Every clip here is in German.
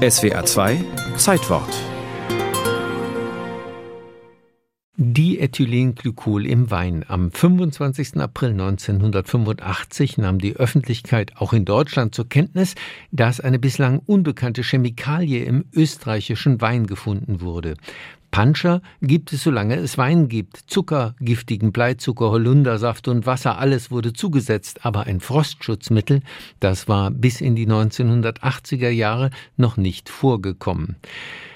SWA 2 Zeitwort Diethylenglycol im Wein. Am 25. April 1985 nahm die Öffentlichkeit auch in Deutschland zur Kenntnis, dass eine bislang unbekannte Chemikalie im österreichischen Wein gefunden wurde. Puncher gibt es, solange es Wein gibt. Zucker, giftigen Bleizucker, Holundersaft und Wasser, alles wurde zugesetzt. Aber ein Frostschutzmittel, das war bis in die 1980er Jahre noch nicht vorgekommen.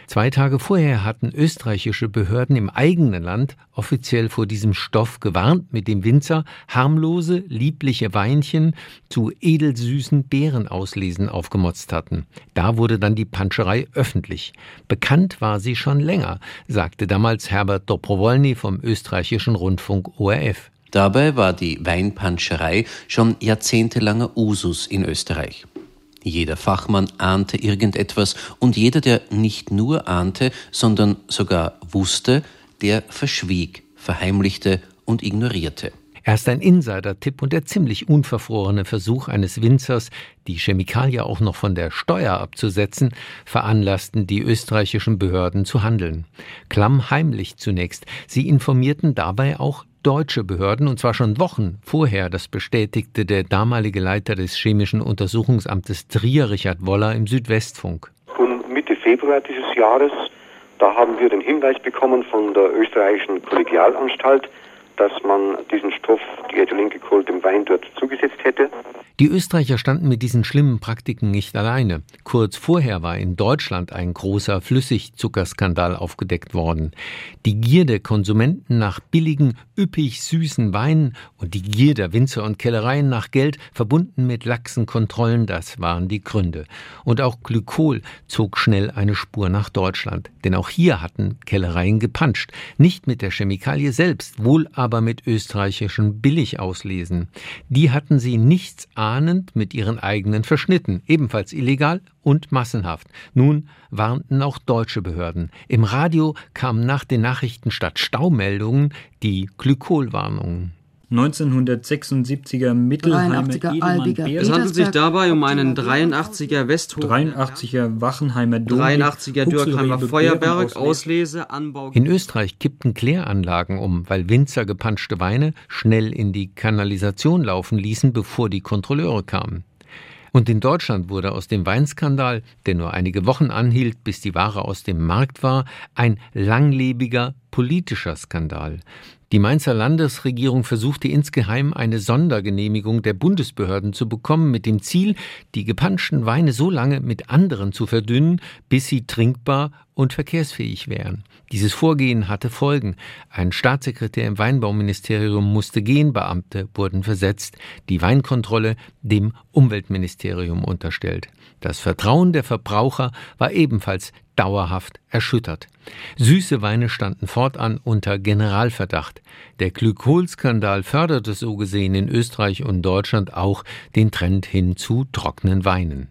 Zwei Tage vorher hatten österreichische Behörden im eigenen Land offiziell vor diesem Stoff gewarnt, mit dem Winzer harmlose, liebliche Weinchen zu edelsüßen Beerenauslesen aufgemotzt hatten. Da wurde dann die Panscherei öffentlich. Bekannt war sie schon länger, sagte damals Herbert Dobrowolny vom österreichischen Rundfunk ORF. Dabei war die Weinpanscherei schon jahrzehntelanger Usus in Österreich. Jeder Fachmann ahnte irgendetwas und jeder, der nicht nur ahnte, sondern sogar wusste, der verschwieg, verheimlichte und ignorierte. Erst ein Insider-Tipp und der ziemlich unverfrorene Versuch eines Winzers, die Chemikalie auch noch von der Steuer abzusetzen, veranlassten die österreichischen Behörden zu handeln. Klammheimlich zunächst. Sie informierten dabei auch deutsche Behörden, und zwar schon Wochen vorher, das bestätigte der damalige Leiter des Chemischen Untersuchungsamtes Trier, Richard Woller, im Südwestfunk. Und Mitte Februar dieses Jahres, da haben wir den Hinweis bekommen von der österreichischen Kollegialanstalt, dass man diesen Stoff, die Ethylenglycol, dem Wein dort zugesetzt hätte. Die Österreicher standen mit diesen schlimmen Praktiken nicht alleine. Kurz vorher war in Deutschland ein großer Flüssigzuckerskandal aufgedeckt worden. Die Gier der Konsumenten nach billigen, üppig süßen Weinen und die Gier der Winzer und Kellereien nach Geld, verbunden mit laxen Kontrollen, das waren die Gründe. Und auch Glykol zog schnell eine Spur nach Deutschland. Denn auch hier hatten Kellereien gepanscht. Nicht mit der Chemikalie selbst, wohl aber mit österreichischen Billigauslesen. Die hatten sie nichts ahnend mit ihren eigenen verschnitten, ebenfalls illegal und massenhaft. Nun warnten auch deutsche Behörden. Im Radio kamen nach den Nachrichten statt Staumeldungen die Glykolwarnungen. 1976er Mittelheimer Es handelt sich dabei um einen 83er Westhof 83er Wachenheimer Dom 83er Dürkheimer Feuerberg Auslese Anbau. In Österreich kippten Kläranlagen um, weil Winzer gepanschte Weine schnell in die Kanalisation laufen ließen, bevor die Kontrolleure kamen. Und in Deutschland wurde aus dem Weinskandal, der nur einige Wochen anhielt, bis die Ware aus dem Markt war, ein langlebiger politischer Skandal. Die Mainzer Landesregierung versuchte insgeheim eine Sondergenehmigung der Bundesbehörden zu bekommen, mit dem Ziel, die gepanschten Weine so lange mit anderen zu verdünnen, bis sie trinkbar und verkehrsfähig wären. Dieses Vorgehen hatte Folgen. Ein Staatssekretär im Weinbauministerium musste gehen, Beamte wurden versetzt, die Weinkontrolle dem Umweltministerium unterstellt. Das Vertrauen der Verbraucher war ebenfalls dauerhaft erschüttert. Süße Weine standen fortan unter Generalverdacht. Der Glykolskandal förderte so gesehen in Österreich und Deutschland auch den Trend hin zu trockenen Weinen.